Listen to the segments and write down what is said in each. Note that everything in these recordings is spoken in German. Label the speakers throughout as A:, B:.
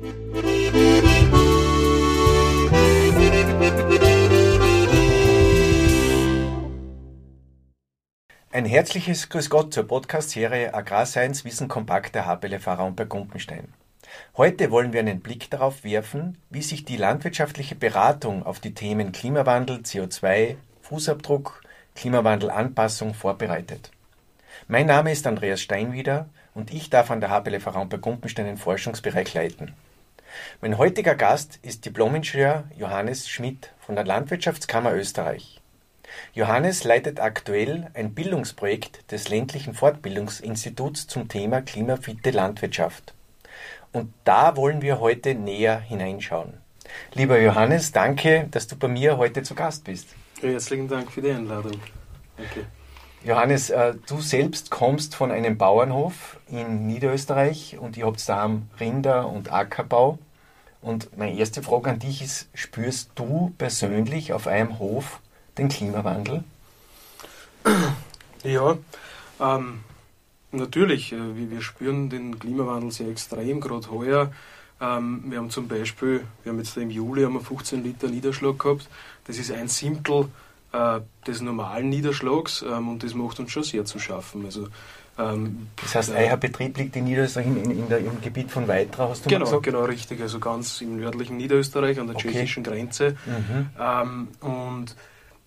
A: Ein herzliches Grüß Gott zur Podcast-Serie Agrarscience Wissen Kompakt der HPL Fahrer bei Gumpenstein. Heute wollen wir einen Blick darauf werfen, wie sich die landwirtschaftliche Beratung auf die Themen Klimawandel, CO2, Fußabdruck, Klimawandelanpassung vorbereitet. Mein Name ist Andreas Steinwieder und ich darf an der HPL Fahrer bei Gumpenstein den Forschungsbereich leiten. Mein heutiger Gast ist Diplomingenieur Johannes Schmidt von der Landwirtschaftskammer Österreich. Johannes leitet aktuell ein Bildungsprojekt des ländlichen Fortbildungsinstituts zum Thema klimafitte Landwirtschaft. Und da wollen wir heute näher hineinschauen. Lieber Johannes, danke, dass du bei mir heute zu Gast bist.
B: Herzlichen Dank für die Einladung. Danke.
A: Johannes, äh, du selbst kommst von einem Bauernhof in Niederösterreich und ihr habt da Rinder- und Ackerbau. Und meine erste Frage an dich ist, spürst du persönlich auf einem Hof den Klimawandel?
B: Ja, ähm, natürlich. Äh, wir spüren den Klimawandel sehr extrem, gerade heuer. Ähm, wir haben zum Beispiel, wir haben jetzt im Juli haben wir 15 Liter Niederschlag gehabt. Das ist ein Siebtel äh, des normalen Niederschlags ähm, und das macht uns schon sehr zu schaffen. Also,
A: ähm, das heißt, euer Betrieb liegt in Niederösterreich in, in der, im Gebiet von Weitra, hast
B: du genau, gesagt? Genau, richtig. Also ganz im nördlichen Niederösterreich an der okay. tschechischen Grenze. Mhm. Ähm, und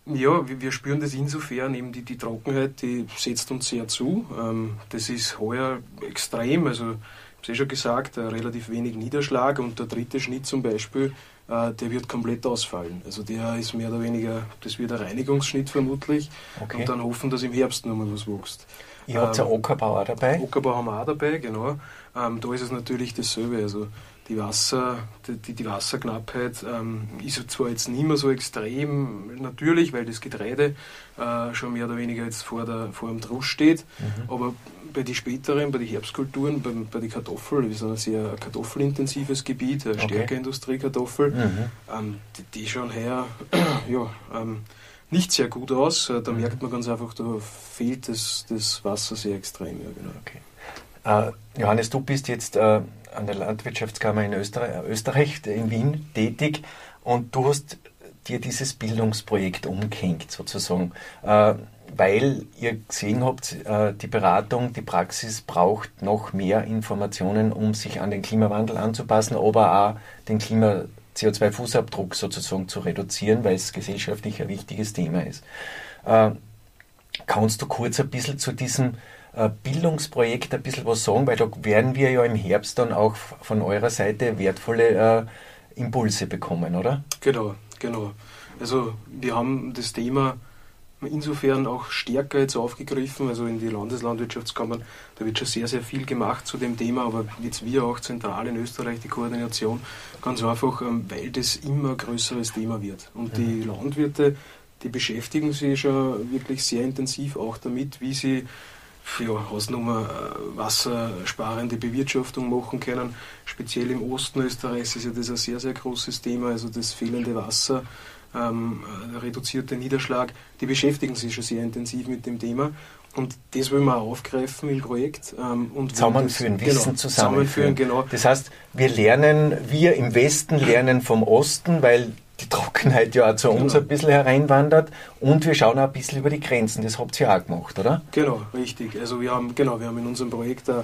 B: ja, wir spüren das insofern, eben die, die Trockenheit, die setzt uns sehr zu. Ähm, das ist heuer extrem, also ich habe es eh schon gesagt, relativ wenig Niederschlag und der dritte Schnitt zum Beispiel, äh, der wird komplett ausfallen. Also der ist mehr oder weniger, das wird ein Reinigungsschnitt vermutlich okay. und dann hoffen, dass im Herbst nochmal was wächst.
A: Ihr habt ja ähm, Ockerbau auch dabei?
B: Ockerbau haben wir auch dabei, genau. Ähm, da ist es natürlich dasselbe. Also die, Wasser, die, die Wasserknappheit ähm, ist zwar jetzt nicht mehr so extrem natürlich, weil das Getreide äh, schon mehr oder weniger jetzt vor, der, vor dem Drusch steht, mhm. aber bei den späteren, bei den Herbstkulturen, bei, bei den Kartoffeln, wir sind ein sehr kartoffelintensives Gebiet, eine okay. Stärkeindustriekartoffel, mhm. ähm, die, die schauen her ja, ähm, nicht sehr gut aus. Äh, da mhm. merkt man ganz einfach, da fehlt das, das Wasser sehr extrem. Ja, genau.
A: okay. Uh, Johannes, du bist jetzt uh, an der Landwirtschaftskammer in Österreich, Österreich, in Wien tätig und du hast dir dieses Bildungsprojekt umgehängt sozusagen, äh, weil ihr gesehen habt, äh, die Beratung, die Praxis braucht noch mehr Informationen, um sich an den Klimawandel anzupassen, aber auch den Klima CO2-Fußabdruck sozusagen zu reduzieren, weil es gesellschaftlich ein wichtiges Thema ist. Äh, kannst du kurz ein bisschen zu diesem äh, Bildungsprojekt ein bisschen was sagen, weil da werden wir ja im Herbst dann auch von eurer Seite wertvolle äh, Impulse bekommen, oder?
B: Genau, genau. Also wir haben das Thema insofern auch stärker jetzt aufgegriffen, also in die Landeslandwirtschaftskammern, da wird schon sehr, sehr viel gemacht zu dem Thema, aber jetzt wir auch zentral in Österreich die Koordination, ganz einfach, ähm, weil das immer größeres Thema wird. Und die mhm. Landwirte, die beschäftigen sich schon wirklich sehr intensiv auch damit, wie sie ja, Hausnummer äh, wassersparende Bewirtschaftung machen können. Speziell im Osten Österreichs ist ja das ein sehr, sehr großes Thema, also das fehlende Wasser, ähm, der reduzierte Niederschlag. Die beschäftigen sich schon sehr intensiv mit dem Thema. Und das wollen wir auch aufgreifen im Projekt.
A: Ähm, und zusammenführen, das, Wissen genau, zusammenführen. zusammenführen. Genau. Das heißt, wir lernen, wir im Westen lernen vom Osten, weil die Trockenheit ja auch zu uns genau. ein bisschen hereinwandert und wir schauen auch ein bisschen über die Grenzen. Das habt ihr auch gemacht, oder?
B: Genau, richtig. Also wir haben, genau, wir haben in unserem Projekt eine,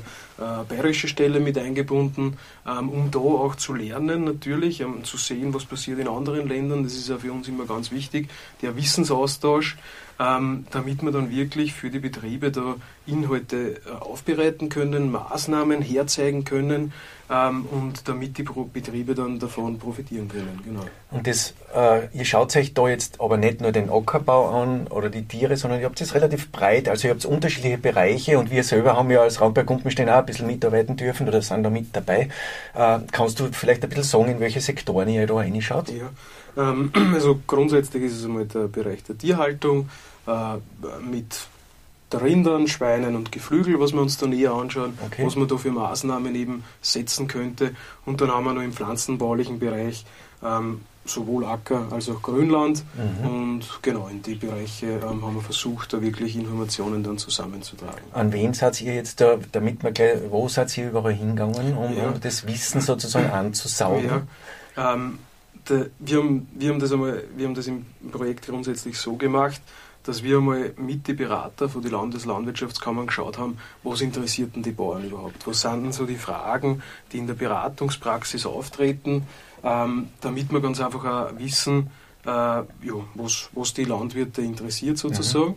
B: bayerische Stelle mit eingebunden, ähm, um da auch zu lernen natürlich, um zu sehen, was passiert in anderen Ländern. Das ist ja für uns immer ganz wichtig, der Wissensaustausch ähm, damit wir dann wirklich für die Betriebe da Inhalte äh, aufbereiten können, Maßnahmen herzeigen können ähm, und damit die Betriebe dann davon profitieren können. Genau.
A: Und das, äh, ihr schaut euch da jetzt aber nicht nur den Ackerbau an oder die Tiere, sondern ihr habt es relativ breit, also ihr habt unterschiedliche Bereiche und wir selber haben ja als Raumberg Gumpenstein auch ein bisschen mitarbeiten dürfen oder sind da mit dabei. Äh, kannst du vielleicht ein bisschen sagen, in welche Sektoren ihr da reinschaut?
B: Ja. Ähm, also grundsätzlich ist es einmal der Bereich der Tierhaltung äh, mit Rindern, Schweinen und Geflügel, was wir uns da näher anschauen, okay. was man da für Maßnahmen eben setzen könnte. Und dann haben wir noch im pflanzenbaulichen Bereich ähm, sowohl Acker als auch Grünland. Mhm. Und genau in die Bereiche ähm, haben wir versucht, da wirklich Informationen dann zusammenzutragen.
A: An wen seid ihr jetzt da, damit man gleich, wo seid ihr überall hingegangen, um, ja. das Wissen sozusagen anzusaugen?
B: Ja. Ähm, der, wir, haben, wir, haben das einmal, wir haben das im Projekt grundsätzlich so gemacht, dass wir einmal mit den Berater von den Landeslandwirtschaftskammern geschaut haben, was interessiert denn die Bauern überhaupt? Was sind denn so die Fragen, die in der Beratungspraxis auftreten, ähm, damit wir ganz einfach auch wissen, äh, ja, was, was die Landwirte interessiert sozusagen. Mhm.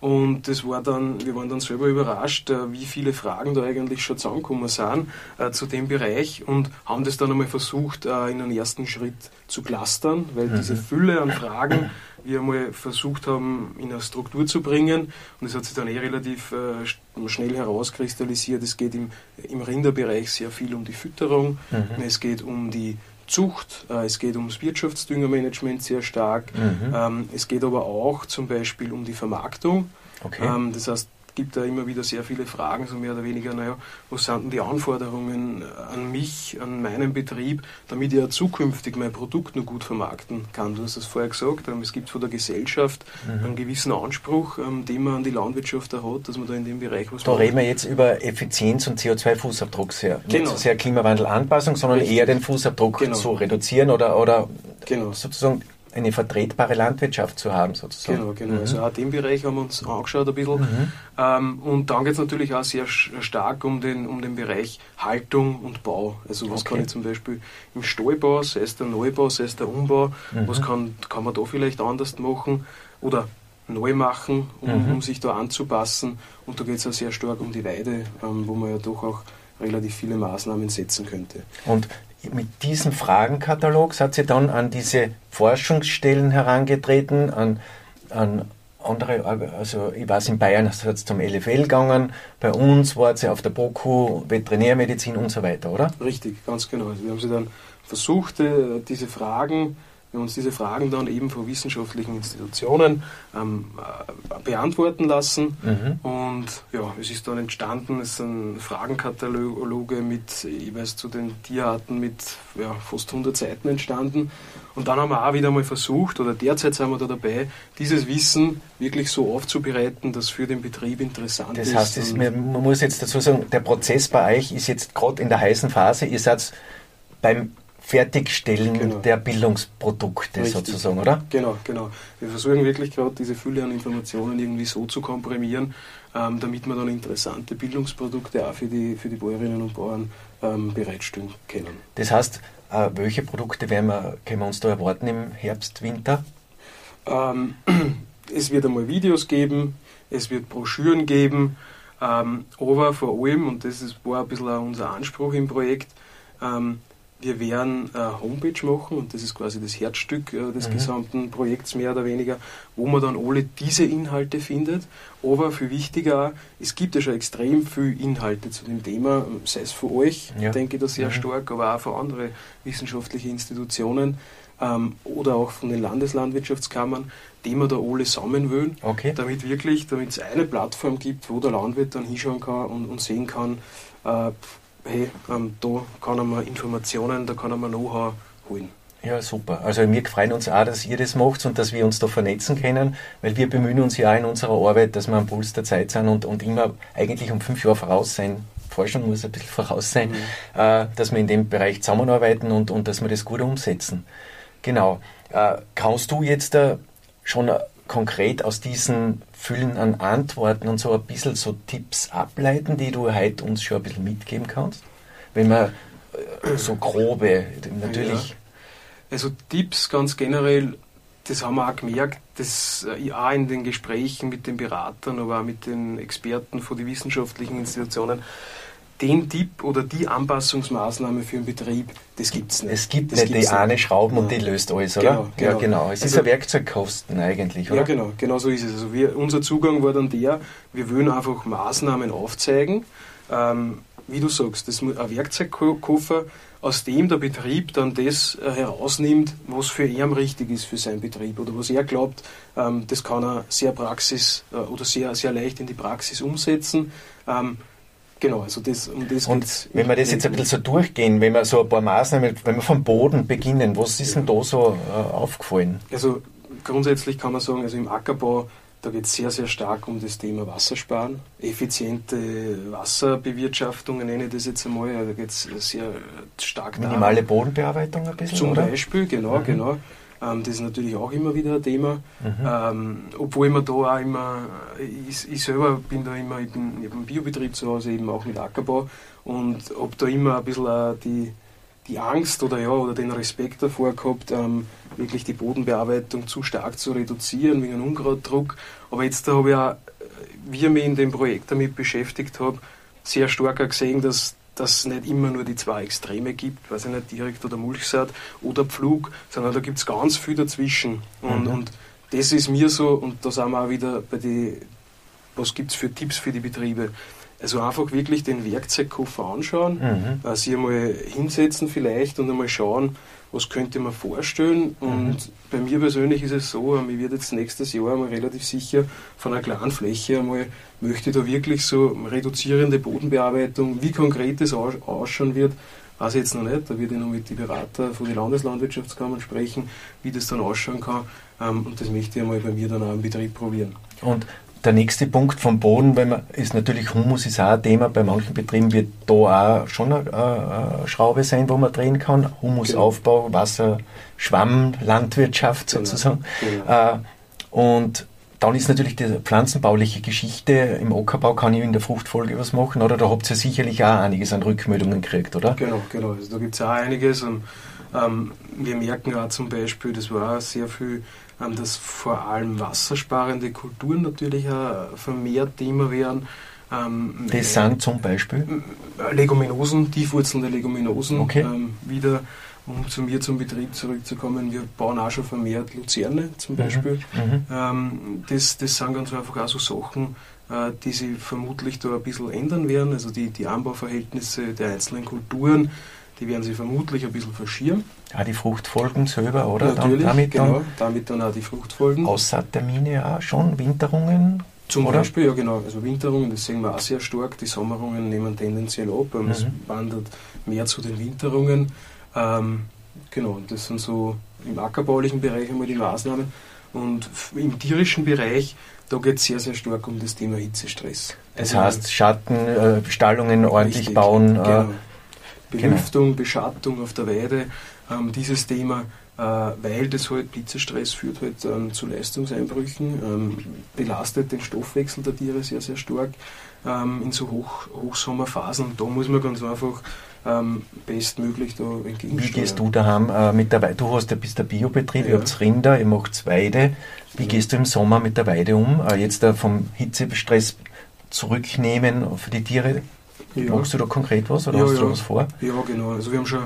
B: Und das war dann, wir waren dann selber überrascht, äh, wie viele Fragen da eigentlich schon zusammengekommen sind äh, zu dem Bereich und haben das dann einmal versucht, äh, in einem ersten Schritt zu clustern, weil mhm. diese Fülle an Fragen wir einmal versucht haben, in eine Struktur zu bringen. Und es hat sich dann eh relativ äh, schnell herauskristallisiert. Es geht im, im Rinderbereich sehr viel um die Fütterung, mhm. es geht um die Zucht, äh, es geht ums Wirtschaftsdüngermanagement sehr stark, mhm. ähm, es geht aber auch zum Beispiel um die Vermarktung. Okay. Ähm, das heißt, gibt da immer wieder sehr viele Fragen, so mehr oder weniger, naja, was sind denn die Anforderungen an mich, an meinen Betrieb, damit ich ja zukünftig mein Produkt nur gut vermarkten kann. Du hast es vorher gesagt, ähm, es gibt von der Gesellschaft mhm. einen gewissen Anspruch, ähm, den man an die Landwirtschaft da hat, dass man da in dem Bereich was
A: Da macht. reden wir jetzt über Effizienz und CO2-Fußabdruck sehr. Genau. Nicht so sehr Klimawandelanpassung, sondern Richtig. eher den Fußabdruck genau. zu reduzieren oder, oder genau. sozusagen eine vertretbare Landwirtschaft zu haben, sozusagen.
B: Genau, genau. Mhm. Also auch den Bereich haben wir uns angeschaut ein bisschen. Mhm. Ähm, und dann geht es natürlich auch sehr stark um den, um den Bereich Haltung und Bau. Also was okay. kann ich zum Beispiel im Stallbau, sei es der Neubau, sei es der Umbau, mhm. was kann, kann man da vielleicht anders machen oder neu machen, um, mhm. um sich da anzupassen. Und da geht es auch sehr stark um die Weide, ähm, wo man ja doch auch relativ viele Maßnahmen setzen könnte.
A: Und mit diesem Fragenkatalog seid sie dann an diese Forschungsstellen herangetreten, an, an andere, also ich weiß, in Bayern hat es zum LFL gegangen, bei uns war sie auf der BOKU Veterinärmedizin und so weiter, oder?
B: Richtig, ganz genau. Also wir haben sie dann versucht, äh, diese Fragen wir uns diese Fragen dann eben von wissenschaftlichen Institutionen ähm, äh, beantworten lassen. Mhm. Und ja, es ist dann entstanden, es sind Fragenkataloge mit jeweils zu den Tierarten mit ja, fast 100 Seiten entstanden. Und dann haben wir auch wieder mal versucht, oder derzeit sind wir da dabei, dieses Wissen wirklich so aufzubereiten, dass für den Betrieb interessant
A: das
B: ist.
A: Das heißt, man muss jetzt dazu sagen, der Prozess bei euch ist jetzt gerade in der heißen Phase. Ihr seid beim Fertigstellen genau. der Bildungsprodukte Richtig. sozusagen, oder?
B: Genau, genau. Wir versuchen wirklich gerade diese Fülle an Informationen irgendwie so zu komprimieren, ähm, damit wir dann interessante Bildungsprodukte auch für die, für die Bäuerinnen und Bauern ähm, bereitstellen können.
A: Das heißt, äh, welche Produkte werden wir, können wir uns da erwarten im Herbst, Winter?
B: Ähm, es wird einmal Videos geben, es wird Broschüren geben, ähm, aber vor allem, und das ist, war ein bisschen auch unser Anspruch im Projekt, ähm, wir werden eine Homepage machen und das ist quasi das Herzstück äh, des mhm. gesamten Projekts mehr oder weniger, wo man dann alle diese Inhalte findet. Aber viel wichtiger, es gibt ja schon extrem viele Inhalte zu dem Thema, sei es von euch, ja. denke ich da sehr mhm. stark, aber auch von anderen wissenschaftlichen Institutionen ähm, oder auch von den Landeslandwirtschaftskammern, die man da alle sammeln will, okay. damit wirklich, damit es eine Plattform gibt, wo der Landwirt dann hinschauen kann und, und sehen kann, äh, hey, ähm, da kann man Informationen, da kann man Know-how holen.
A: Ja, super. Also wir freuen uns auch, dass ihr das macht und dass wir uns da vernetzen können, weil wir bemühen uns ja auch in unserer Arbeit, dass wir am Puls der Zeit sind und, und immer eigentlich um fünf Jahre voraus sein. Forschung muss ein bisschen voraus sein, mhm. äh, dass wir in dem Bereich zusammenarbeiten und, und dass wir das gut umsetzen. Genau. Äh, kannst du jetzt äh, schon konkret aus diesen Füllen an Antworten und so ein bisschen so Tipps ableiten, die du heute uns schon ein bisschen mitgeben kannst? Wenn man äh, so grobe, natürlich. Ja.
B: Also Tipps ganz generell, das haben wir auch gemerkt, dass äh, auch in den Gesprächen mit den Beratern, aber auch mit den Experten von den wissenschaftlichen Institutionen, den Tipp oder die Anpassungsmaßnahme für einen Betrieb, das gibt es nicht.
A: Es gibt das nicht die eine Schrauben und die löst alles, oder? Genau, genau. Ja, genau. Es also, ist ein Werkzeugkosten eigentlich, oder?
B: Ja, genau, genau so ist es. Also wir, unser Zugang war dann der, wir wollen einfach Maßnahmen aufzeigen. Ähm, wie du sagst, das ein Werkzeugkoffer, aus dem der Betrieb dann das äh, herausnimmt, was für ihn richtig ist für seinen Betrieb oder was er glaubt, ähm, das kann er sehr praxis äh, oder sehr, sehr leicht in die Praxis umsetzen. Ähm, Genau, also das, um das
A: Und
B: geht's
A: wenn wir das jetzt ein bisschen so durchgehen, wenn wir so ein paar Maßnahmen, wenn wir vom Boden beginnen, was ist denn da so äh, aufgefallen?
B: Also grundsätzlich kann man sagen, also im Ackerbau, da geht es sehr, sehr stark um das Thema Wassersparen, effiziente Wasserbewirtschaftung, nenne ich das jetzt einmal. Da geht es sehr stark
A: Minimale Bodenbearbeitung ein bisschen,
B: Zum
A: oder?
B: Beispiel, genau,
A: Mhm.
B: genau. Ähm, das ist natürlich auch immer wieder ein Thema.
A: Mhm.
B: Ähm, obwohl man da auch immer, ich, ich selber bin da immer, ich, bin, ich habe einen Biobetrieb zu Hause, eben auch mit Ackerbau und habe da immer ein bisschen auch die, die Angst oder ja, oder den Respekt davor gehabt, ähm, wirklich die Bodenbearbeitung zu stark zu reduzieren wegen Unkrautdruck. Aber jetzt da habe ich auch, äh, wie ich mich in dem Projekt damit beschäftigt habe, sehr stark gesehen, dass dass es nicht immer nur die zwei Extreme gibt, weiß ich nicht, direkt oder Mulchsaat oder Pflug, sondern da gibt es ganz viel dazwischen. Und,
A: Mhm.
B: und das ist mir so, und da sind wir auch wieder bei den, was gibt es für Tipps für die Betriebe. Also einfach wirklich den Werkzeugkoffer anschauen,
A: Mhm.
B: äh, sich einmal hinsetzen vielleicht und einmal schauen, was könnte man vorstellen. Und
A: Mhm.
B: bei mir persönlich ist es so, ähm, ich werde jetzt nächstes Jahr einmal relativ sicher von einer kleinen Fläche einmal, möchte da wirklich so reduzierende Bodenbearbeitung, wie konkret das aus- ausschauen wird, weiß ich jetzt noch nicht. Da werde ich noch mit den Beratern von den Landeslandwirtschaftskammern sprechen, wie das dann ausschauen kann. Ähm, Und das möchte ich einmal bei mir dann auch im Betrieb probieren.
A: Und der nächste Punkt vom Boden, wenn man, ist natürlich Humus ist auch ein Thema. Bei manchen Betrieben wird da auch schon eine, eine Schraube sein, wo man drehen kann. Humusaufbau, Wasser, Schwamm, Landwirtschaft
B: Genau.
A: sozusagen.
B: Genau.
A: Äh, und dann ist natürlich die pflanzenbauliche Geschichte. Im Ackerbau kann ich in der Fruchtfolge was machen, oder? Da habt ihr sicherlich auch einiges an Rückmeldungen gekriegt, oder?
B: Genau, genau. Also da gibt es auch einiges. Und, ähm, wir merken auch zum Beispiel, das war sehr viel, ähm, dass vor allem wassersparende Kulturen natürlich auch vermehrt Thema werden. Ähm,
A: Das sind zum Beispiel.
B: Leguminosen, tiefwurzelnde Leguminosen.
A: Okay.
B: Ähm, wieder, um zu mir zum Betrieb zurückzukommen, wir bauen auch schon vermehrt Luzerne zum Beispiel.
A: Mhm.
B: Ähm, das, das sind ganz einfach auch so Sachen, äh, die sich vermutlich da ein bisschen ändern werden. Also die, die Anbauverhältnisse der einzelnen Kulturen, die werden sich vermutlich ein bisschen verschieren.
A: Auch die Fruchtfolgen selber, oder?
B: Natürlich,
A: dann, damit
B: genau.
A: dann
B: damit dann auch die Fruchtfolgen.
A: Aussaattermine auch schon, Winterungen.
B: Zum
A: oder?
B: Beispiel, ja genau, also Winterungen, das sehen wir auch sehr stark. Die Sommerungen nehmen tendenziell ab, aber es
A: Mhm.
B: wandert mehr zu den Winterungen. Ähm, genau, das sind so im ackerbaulichen Bereich einmal die Maßnahmen. Und im tierischen Bereich, da geht es sehr, sehr stark um das Thema Hitzestress.
A: Das
B: Also,
A: heißt, Schatten, äh, Stallungen ordentlich
B: Richtig,
A: bauen.
B: Genau. Belüftung, Beschattung auf der Weide, ähm, dieses Thema, äh, weil das halt Hitzestress führt halt ähm, zu Leistungseinbrüchen, ähm, belastet den Stoffwechsel der Tiere sehr, sehr stark ähm, in so Hoch, Hochsommerphasen. Da muss man ganz einfach ähm, bestmöglich da entgegensteuern.
A: wie gehst du daheim äh, mit der Weide? Du hast ja bist der Biobetrieb,
B: Ja.
A: ihr habt Rinder, ihr macht Weide. Wie gehst du im Sommer mit der Weide um? Äh, jetzt äh, vom Hitzestress zurücknehmen für die Tiere.
B: Ja.
A: Machst du da konkret was oder
B: Ja,
A: hast du da was vor?
B: Ja, genau. Also wir haben schon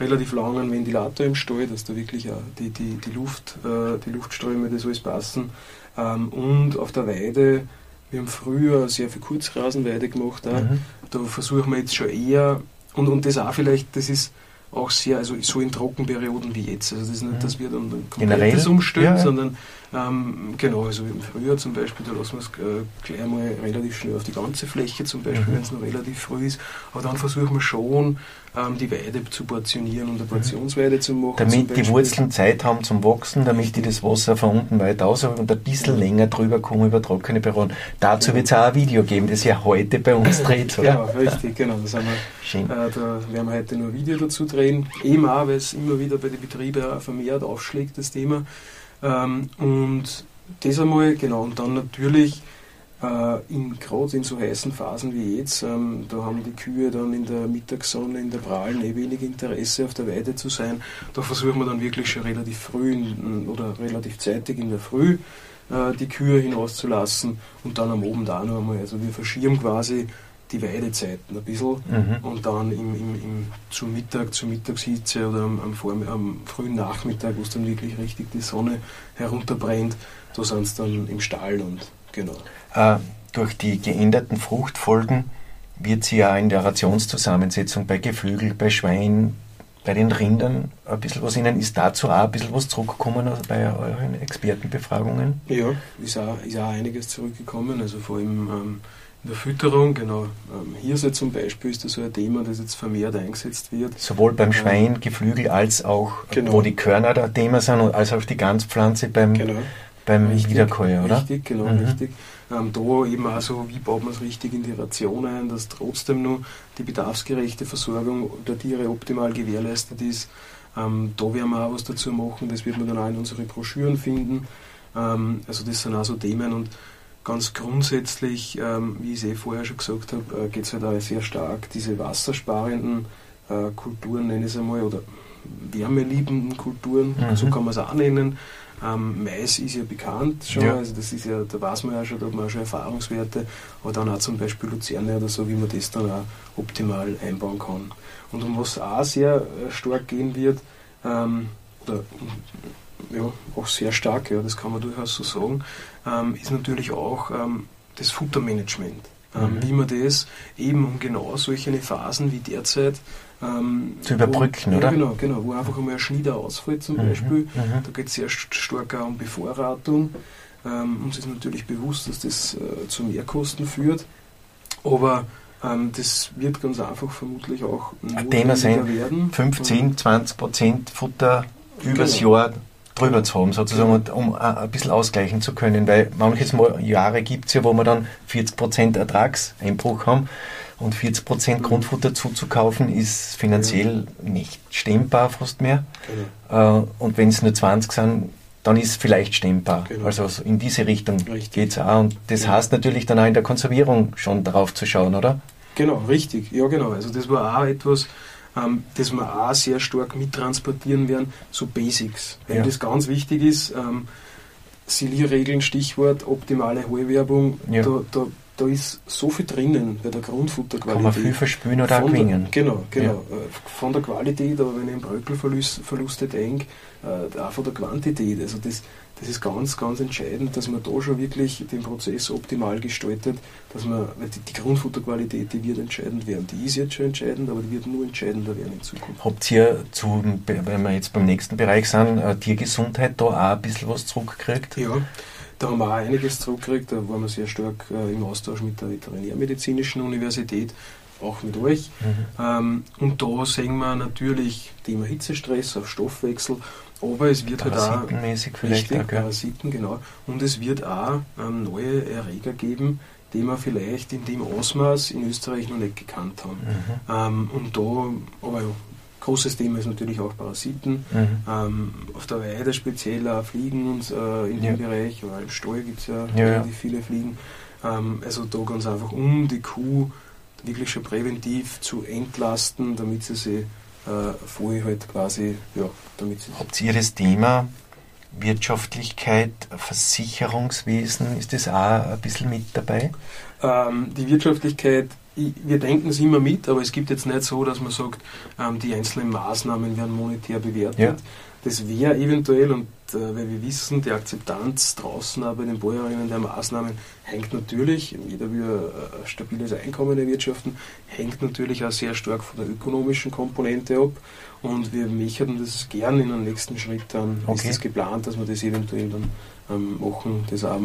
B: relativ lange einen Ventilator im Stall, dass da wirklich auch die, die, die, Luft, äh, die Luftströme, das alles passen. Ähm, und auf der Weide, wir haben früher sehr viel Kurzrasenweide gemacht. Auch.
A: Mhm.
B: Da versuchen wir jetzt schon eher, und, und das auch vielleicht, das ist auch sehr, also so in Trockenperioden wie jetzt. Also das ist nicht,
A: Mhm.
B: dass wir dann
A: Generell?
B: komplettes umstellen, sondern ähm, genau, also im Frühjahr zum Beispiel, da lassen wir es äh, gleich mal relativ schnell auf die ganze Fläche zum Beispiel,
A: Mhm.
B: wenn es noch relativ früh ist. Aber dann versuchen wir schon, ähm, die Weide zu portionieren und eine Portionsweide zu machen.
A: Mhm. Damit die. Wurzeln Zeit haben zum Wachsen, damit die das Wasser von unten weit aus und ein bisschen länger drüber kommen über trockene Perioden. Dazu wird es auch ein Video geben, das ja heute bei uns dreht,
B: Genau,
A: oder?
B: richtig, genau. Das haben wir,
A: Schön.
B: äh, da werden wir heute noch ein Video dazu drehen. Eben auch, weil es immer wieder bei den Betrieben vermehrt aufschlägt, das Thema. Ähm, und das einmal, genau. Und dann natürlich äh, in, gerade in so heißen Phasen wie jetzt, ähm, da haben die Kühe dann in der Mittagssonne, in der Prahlen eh wenig Interesse auf der Weide zu sein. Da versuchen wir dann wirklich schon relativ früh in, oder relativ zeitig in der Früh äh, die Kühe hinauszulassen und dann am Abend auch noch einmal. Also wir verschieben quasi die Weidezeiten ein bisschen
A: Mhm.
B: und dann im, im, im, zum Mittag, zur Mittagshitze oder am, am, Vorm- am frühen Nachmittag, wo es dann wirklich richtig die Sonne herunterbrennt, da sind es dann im Stall und genau.
A: Äh, durch die geänderten Fruchtfolgen wird sie ja in der Rationszusammensetzung bei Geflügel, bei Schwein, bei den Rindern ein bisschen was Ihnen ist dazu auch ein bisschen was zurückgekommen also bei euren Expertenbefragungen?
B: Ja, ist auch, ist auch einiges zurückgekommen. Also vor allem ähm, In der Fütterung, genau. Ähm, Hirse zum Beispiel ist das so ein Thema, das jetzt vermehrt eingesetzt wird.
A: Sowohl beim Schwein, Geflügel, als auch, genau. wo die Körner da Thema sind, als auch die Ganzpflanze beim, genau. beim richtig, Wiederkäuer, oder?
B: Richtig, genau, mhm. richtig. Ähm, da eben auch so, wie baut man es richtig in die Ration ein, dass trotzdem nur die bedarfsgerechte Versorgung der Tiere optimal gewährleistet ist. Ähm, da werden wir auch was dazu machen, das wird man dann auch in unsere Broschüren finden. Ähm, also das sind auch so Themen und ganz grundsätzlich, ähm, wie ich es eh vorher schon gesagt habe, äh, geht es halt auch sehr stark diese wassersparenden äh, Kulturen, nenne ich es einmal, oder wärmeliebenden Kulturen, mhm. so kann man es auch nennen. Ähm, Mais ist ja bekannt schon, ja. also das ist ja, da weiß man ja schon, da hat man auch schon Erfahrungswerte, aber dann auch zum Beispiel Luzerne oder so, wie man das dann auch optimal einbauen kann. Und um was auch sehr äh, stark gehen wird, ähm, oder ja, auch sehr stark, ja, das kann man durchaus so sagen, ähm, ist natürlich auch ähm, das Futtermanagement. Ähm, mhm. Wie man das eben um genau solche Phasen wie derzeit
A: ähm, zu überbrücken,
B: wo,
A: oder?
B: Ja, genau, genau, wo einfach einmal ein Schnieder ausfällt zum mhm. Beispiel. Mhm. Da geht es sehr stark auch um Bevorratung. Ähm, uns ist natürlich bewusst, dass das äh, zu Mehrkosten führt, aber ähm, das wird ganz einfach vermutlich auch
A: ein Thema sein, werden. 15, 20 Prozent Futter übers genau. Jahr drüber zu haben, sozusagen, um ein bisschen ausgleichen zu können, weil manches Jahre gibt es ja, wo wir dann 40% Ertragseinbruch haben und 40% mhm. Grundfutter zuzukaufen ist finanziell nicht stemmbar fast mehr. Genau. Und wenn es nur 20 sind, dann ist es vielleicht stemmbar. Genau. Also in diese Richtung geht es auch. Und das ja. heißt natürlich dann auch in der Konservierung schon darauf zu schauen, oder?
B: Genau, richtig. Ja, genau. Also das war auch etwas, ähm, das wir auch sehr stark mittransportieren werden, so Basics. Weil ja. das ganz wichtig ist, ähm, Silierregeln, Stichwort, optimale Heulwerbung, ja. da, da, da ist so viel drinnen bei der Grundfutterqualität.
A: Kann man viel verspülen oder auch gewinnen.
B: Genau, genau. Ja. Äh, von der Qualität, aber wenn ich an Bröckelverluste denke, äh, auch von der Quantität. Also das, das ist ganz, ganz entscheidend, dass man da schon wirklich den Prozess optimal gestaltet, dass man, weil die, die Grundfutterqualität, die wird entscheidend werden. Die ist jetzt schon entscheidend, aber die wird nur entscheidender werden in Zukunft.
A: Habt ihr, zu, wenn wir jetzt beim nächsten Bereich sind, äh, Tiergesundheit da auch ein bisschen was zurückgekriegt?
B: Ja, da haben wir auch einiges zurückgekriegt. Da waren wir sehr stark äh, im Austausch mit der Veterinärmedizinischen Universität, auch mit euch. Mhm. Ähm, und da sehen wir natürlich Thema Hitzestress auf Stoffwechsel aber es wird halt auch.
A: vielleicht
B: richtig, auch, Parasiten, genau. Und es wird auch ähm, neue Erreger geben, die wir vielleicht in dem Ausmaß in Österreich noch nicht gekannt haben. Mhm. Ähm, und da, aber ja, großes Thema ist natürlich auch Parasiten. Mhm. Ähm, auf der Weide speziell auch Fliegen und, äh, in ja. dem Bereich, weil im Stall gibt es ja, ja relativ viele Fliegen. Ähm, also da ganz einfach um die Kuh wirklich schon präventiv zu entlasten, damit sie sich äh, vorher halt quasi, ja, damit
A: Habt ihr das Thema Wirtschaftlichkeit, Versicherungswesen, ist das auch ein bisschen mit dabei?
B: Ähm, die Wirtschaftlichkeit, wir denken es immer mit, aber es gibt jetzt nicht so, dass man sagt, ähm, die einzelnen Maßnahmen werden monetär bewertet. Ja. Das wäre eventuell, und äh, weil wir wissen, die Akzeptanz draußen auch bei den Bäuerinnen der Maßnahmen hängt natürlich, jeder will ein stabiles Einkommen erwirtschaften, hängt natürlich auch sehr stark von der ökonomischen Komponente ab. Und wir möchten das gern in den nächsten Schritt dann, okay. ist es geplant, dass wir das eventuell dann ähm, machen, das auch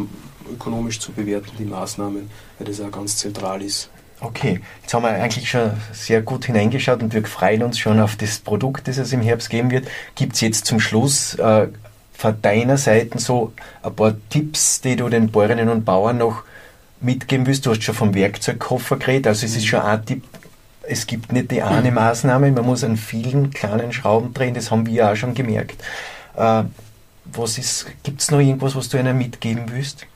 B: ökonomisch zu bewerten, die Maßnahmen, weil das auch ganz zentral ist.
A: Okay, jetzt haben wir eigentlich schon sehr gut hineingeschaut und wir freuen uns schon auf das Produkt, das es im Herbst geben wird. Gibt es jetzt zum Schluss äh, von deiner Seite so ein paar Tipps, die du den Bäuerinnen und Bauern noch mitgeben willst? Du hast schon vom Werkzeugkoffer geredet, also es ist schon ein Tipp, es gibt nicht die eine Maßnahme, man muss an vielen kleinen Schrauben drehen, das haben wir auch schon gemerkt. Äh, was ist, gibt es noch irgendwas, was du ihnen mitgeben willst?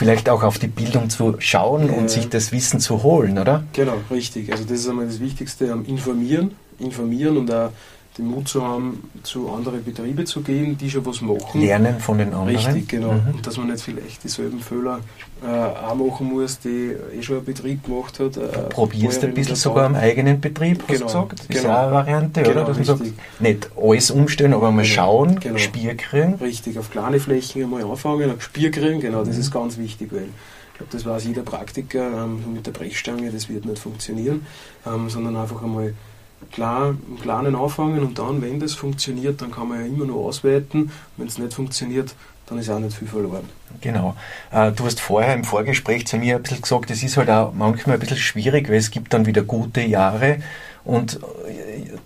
A: Vielleicht auch auf die Bildung zu schauen ja. und sich das Wissen zu holen, oder?
B: Genau, richtig. Also das ist einmal das Wichtigste, informieren, informieren und auch den Mut zu haben, zu anderen Betrieben zu gehen, die schon was machen.
A: Lernen von den anderen.
B: Richtig, genau. Mhm. Und dass man nicht vielleicht dieselben Fehler äh, auch machen muss, die eh schon ein Betrieb gemacht hat. Äh,
A: Probierst ein bisschen sogar am eigenen Betrieb, hast genau. du gesagt? Das genau. ist auch eine Variante, genau, oder? Dass richtig. man sagt, nicht alles umstellen, aber mal genau. schauen, genau. Spiel kriegen.
B: Richtig, auf kleine Flächen einmal anfangen, ein Spiel kriegen, genau, das mhm. ist ganz wichtig, weil ich glaube, das weiß jeder Praktiker ähm, mit der Brechstange, das wird nicht funktionieren, ähm, sondern einfach einmal klar, im Kleinen anfangen und dann, wenn das funktioniert, dann kann man ja immer noch ausweiten. Wenn es nicht funktioniert, dann ist auch nicht viel verloren.
A: Genau. Äh, du hast vorher im Vorgespräch zu mir ein bisschen gesagt, es ist halt auch manchmal ein bisschen schwierig, weil es gibt dann wieder gute Jahre und äh,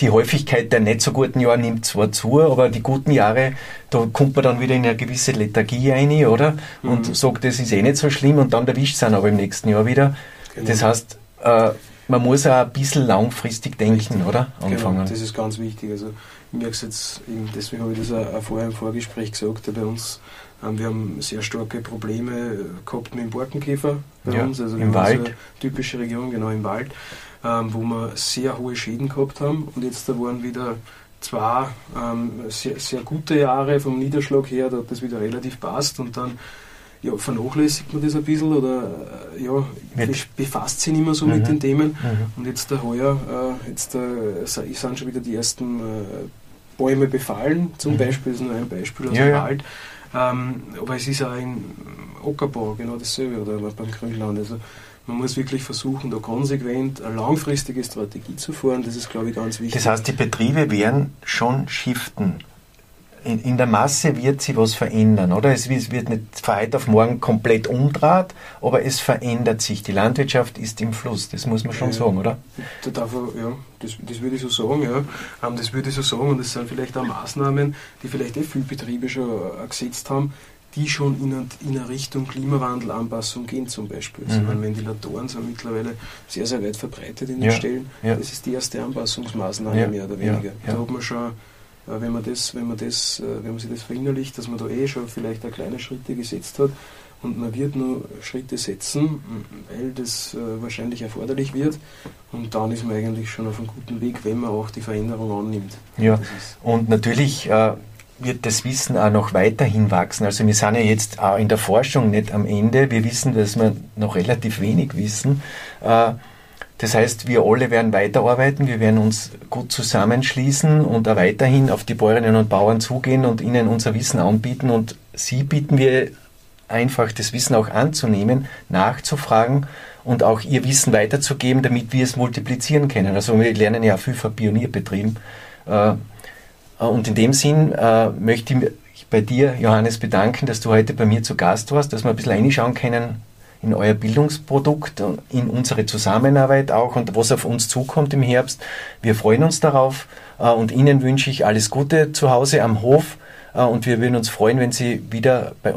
A: die Häufigkeit der nicht so guten Jahre nimmt zwar zu, aber die guten Jahre, da kommt man dann wieder in eine gewisse Lethargie rein, oder? Und mhm. sagt, das ist eh nicht so schlimm und dann erwischt es einen aber im nächsten Jahr wieder. Genau. Das heißt, äh, man muss auch ein bisschen langfristig denken, Richtig. oder?
B: Genau, Anfangen. Genau, das ist ganz wichtig. Also ich merke es jetzt, deswegen habe ich das auch vorher im Vorgespräch gesagt, bei uns, ähm, wir haben sehr starke Probleme gehabt mit dem Borkenkäfer bei ja, uns, also
A: im Wald.
B: Eine typische Region, genau im Wald, ähm, wo wir sehr hohe Schäden gehabt haben und jetzt da waren wieder zwei ähm, sehr, sehr gute Jahre vom Niederschlag her, da hat das wieder relativ passt und dann ja, vernachlässigt man das ein bisschen oder äh, ja, befasst sich nicht mehr so mhm. mit den Themen. Mhm. Und jetzt der heuer, äh, jetzt äh, sind schon wieder die ersten äh, Bäume befallen, zum mhm. Beispiel, das ist nur ein Beispiel aus ja, dem Wald. Ähm, aber es ist auch ein Ockerbau genau dasselbe oder beim Grünland. Also man muss wirklich versuchen, da konsequent eine langfristige Strategie zu fahren. Das ist, glaube ich, ganz wichtig.
A: Das heißt, die Betriebe werden schon shiften in, in, der Masse wird sich was verändern, oder? Es wird nicht von heute auf morgen komplett umdraht, aber es verändert sich. Die Landwirtschaft ist im Fluss, das muss man schon ja, sagen, oder?
B: Da darf er, ja, das, das würde ich so sagen, ja. Ähm, das würde ich so sagen und das sind vielleicht auch Maßnahmen, die vielleicht eh viele Betriebe schon äh, gesetzt haben, die schon in eine, in eine Richtung Klimawandelanpassung gehen zum Beispiel. Also mhm. Ventilatoren sind mittlerweile sehr, sehr weit verbreitet in den ja, Stellen. Ja. Das ist die erste Anpassungsmaßnahme ja, mehr oder weniger. Da hat man schon wenn man das, wenn man das, äh, wenn man sich das verinnerlicht, dass man da eh schon vielleicht ein kleine Schritte gesetzt hat und man wird nur Schritte setzen, weil das äh, wahrscheinlich erforderlich wird und dann ist man eigentlich schon auf einem guten Weg, wenn man auch die Veränderung annimmt.
A: Ja, und natürlich äh, wird das Wissen auch noch weiterhin wachsen. Also wir sind ja jetzt auch in der Forschung nicht am Ende. Wir wissen, dass wir noch relativ wenig wissen. Das heißt, wir alle werden weiterarbeiten, wir werden uns gut zusammenschließen und auch weiterhin auf die Bäuerinnen und Bauern zugehen und ihnen unser Wissen anbieten. Und sie bieten wir einfach, das Wissen auch anzunehmen, nachzufragen und auch ihr Wissen weiterzugeben, damit wir es multiplizieren können. Also wir lernen ja viel von Pionierbetrieben. Äh, und in dem Sinn äh, möchte ich mich bei dir, Johannes, bedanken, dass du heute bei mir zu Gast warst, dass wir ein bisschen reinschauen können, in euer Bildungsprodukt, in unsere Zusammenarbeit auch und was auf uns zukommt im Herbst. Wir freuen uns darauf äh, und Ihnen wünsche ich alles Gute zu Hause am Hof äh, und wir würden uns freuen, wenn Sie wieder bei uns